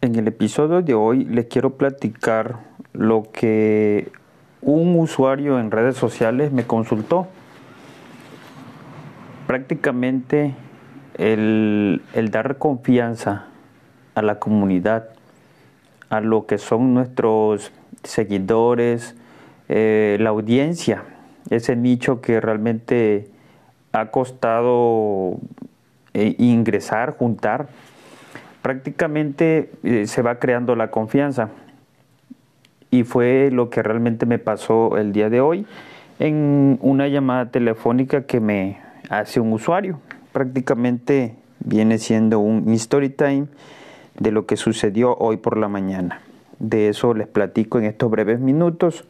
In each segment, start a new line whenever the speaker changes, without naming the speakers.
En el episodio de hoy les quiero platicar lo que un usuario en redes sociales me consultó. Prácticamente el, dar confianza a la comunidad, a lo que son nuestros seguidores, eh, la audiencia, ese nicho que realmente ha costado eh, ingresar, juntar, prácticamente eh, se va creando la confianza. Y fue lo que realmente me pasó el día de hoy en una llamada telefónica que me hace un usuario. Prácticamente viene siendo un story time de lo que sucedió hoy por la mañana. De eso les platico en estos breves minutos.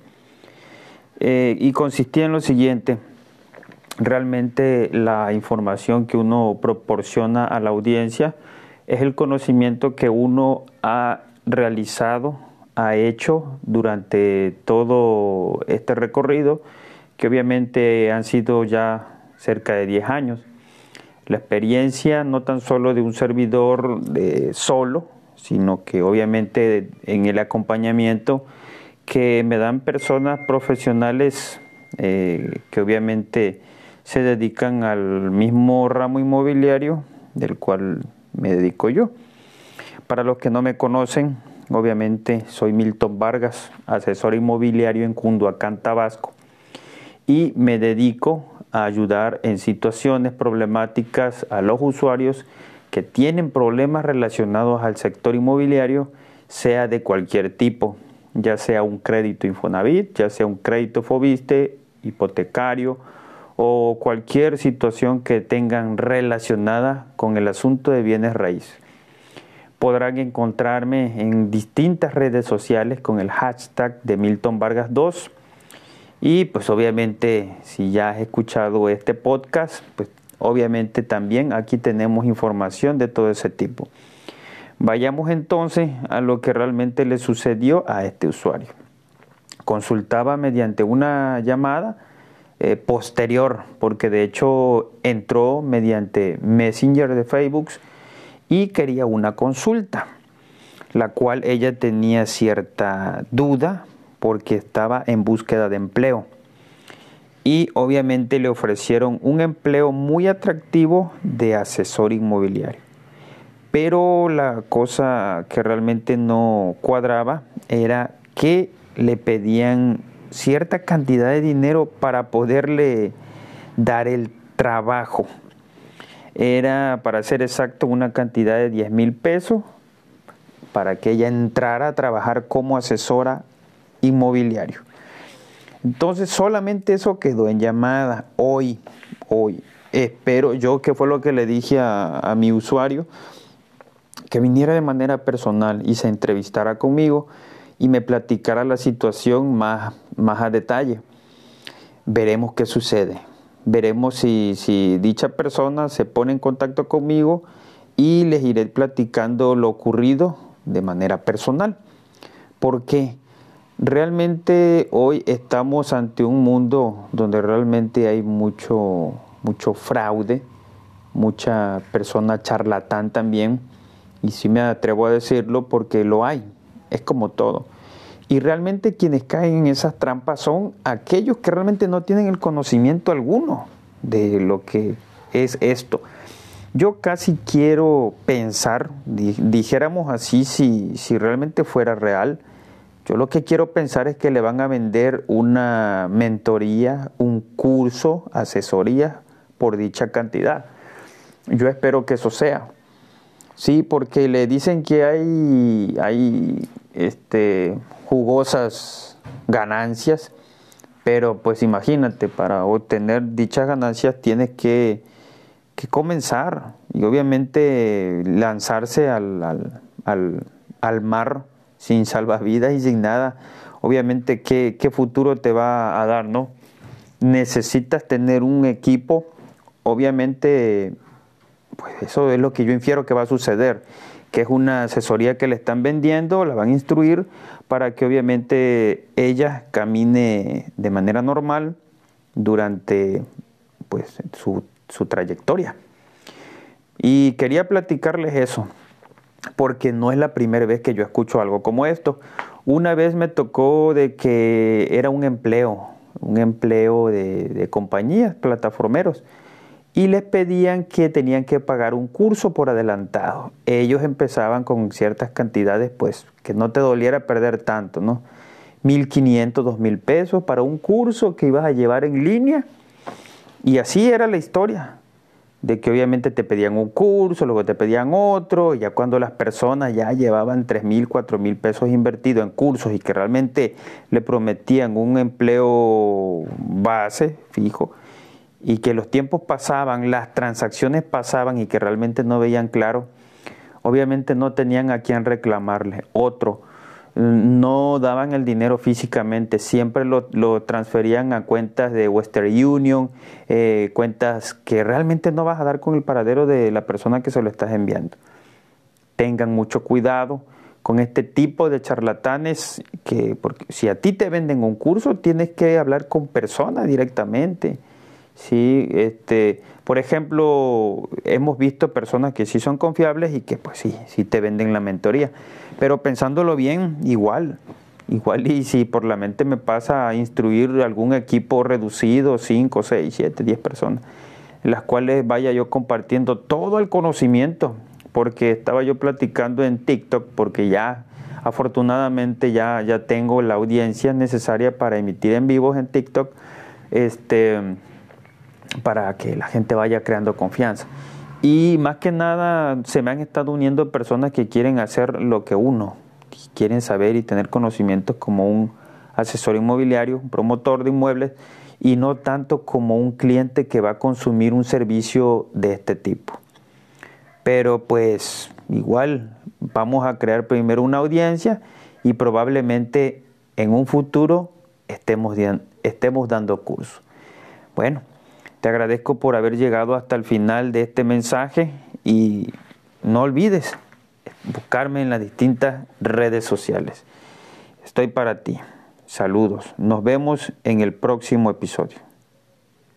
Eh, y consistía en lo siguiente, realmente la información que uno proporciona a la audiencia es el conocimiento que uno ha realizado, ha hecho durante todo este recorrido, que obviamente han sido ya cerca de 10 años. La experiencia no tan solo de un servidor de solo, sino que obviamente en el acompañamiento que me dan personas profesionales eh, que obviamente se dedican al mismo ramo inmobiliario del cual me dedico yo. Para los que no me conocen, obviamente soy Milton Vargas, asesor inmobiliario en Cunduacán, Tabasco, y me dedico a ayudar en situaciones problemáticas a los usuarios que tienen problemas relacionados al sector inmobiliario, sea de cualquier tipo, ya sea un crédito Infonavit, ya sea un crédito Fobiste, hipotecario o cualquier situación que tengan relacionada con el asunto de bienes raíces. Podrán encontrarme en distintas redes sociales con el hashtag de Milton Vargas 2 y pues obviamente si ya has escuchado este podcast, pues obviamente también aquí tenemos información de todo ese tipo. Vayamos entonces a lo que realmente le sucedió a este usuario. Consultaba mediante una llamada eh, posterior, porque de hecho entró mediante Messenger de Facebook y quería una consulta, la cual ella tenía cierta duda porque estaba en búsqueda de empleo. Y obviamente le ofrecieron un empleo muy atractivo de asesor inmobiliario. Pero la cosa que realmente no cuadraba era que le pedían cierta cantidad de dinero para poderle dar el trabajo. Era, para ser exacto, una cantidad de 10 mil pesos para que ella entrara a trabajar como asesora inmobiliario. Entonces solamente eso quedó en llamada hoy, hoy. Espero yo que fue lo que le dije a, a mi usuario que viniera de manera personal y se entrevistara conmigo y me platicara la situación más, más a detalle. Veremos qué sucede. Veremos si, si dicha persona se pone en contacto conmigo y les iré platicando lo ocurrido de manera personal. Porque realmente hoy estamos ante un mundo donde realmente hay mucho, mucho fraude, mucha persona charlatán también y sí me atrevo a decirlo porque lo hay, es como todo. Y realmente quienes caen en esas trampas son aquellos que realmente no tienen el conocimiento alguno de lo que es esto. Yo casi quiero pensar, dijéramos así, si, si realmente fuera real, yo lo que quiero pensar es que le van a vender una mentoría, un curso, asesoría por dicha cantidad. Yo espero que eso sea. Sí, porque le dicen que hay, hay este, jugosas ganancias, pero pues imagínate, para obtener dichas ganancias tienes que, comenzar y obviamente lanzarse al, al, mar sin salvavidas y sin nada. Obviamente, ¿qué, ¿qué futuro te va a dar, no? Necesitas tener un equipo, obviamente pues eso es lo que yo infiero que va a suceder, que es una asesoría que le están vendiendo, la van a instruir para que obviamente ella camine de manera normal durante pues, su, su trayectoria. Y quería platicarles eso. porque no es la primera vez que yo escucho algo como esto. Una vez me tocó de que era un empleo, un empleo de, de compañías, plataformeros, y les pedían que tenían que pagar un curso por adelantado. Ellos empezaban con ciertas cantidades, pues que no te doliera perder tanto, ¿no? 1.500, 2.000 pesos para un curso que ibas a llevar en línea. Y así era la historia, de que obviamente te pedían un curso, luego te pedían otro, y ya cuando las personas ya llevaban 3.000, 4.000 pesos invertidos en cursos y que realmente le prometían un empleo base, fijo, y que los tiempos pasaban, las transacciones pasaban y que realmente no veían claro, obviamente no tenían a quién reclamarle. Otro, no daban el dinero físicamente, siempre lo, transferían a cuentas de Western Union, eh, cuentas que realmente no vas a dar con el paradero de la persona que se lo estás enviando. Tengan mucho cuidado con este tipo de charlatanes que porque si a ti te venden un curso tienes que hablar con personas directamente Sí, este, por ejemplo, hemos visto personas que sí son confiables y que pues sí, sí te venden la mentoría. Pero pensándolo bien, igual, igual y si por la mente me pasa a instruir algún equipo reducido, 5, 6, 7, 10 personas, las cuales vaya yo compartiendo todo el conocimiento, porque estaba yo platicando en TikTok, porque ya afortunadamente ya, ya tengo la audiencia necesaria para emitir en vivos en TikTok. Este, para que la gente vaya creando confianza. Y más que nada se me han estado uniendo personas que quieren hacer lo que uno, quieren saber y tener conocimientos como un asesor inmobiliario, un promotor de inmuebles, y no tanto como un cliente que va a consumir un servicio de este tipo. Pero pues igual vamos a crear primero una audiencia y probablemente en un futuro estemos, estemos dando curso. Bueno, te agradezco por haber llegado hasta el final de este mensaje y no olvides buscarme en las distintas redes sociales. Estoy para ti. Saludos. Nos vemos en el próximo episodio.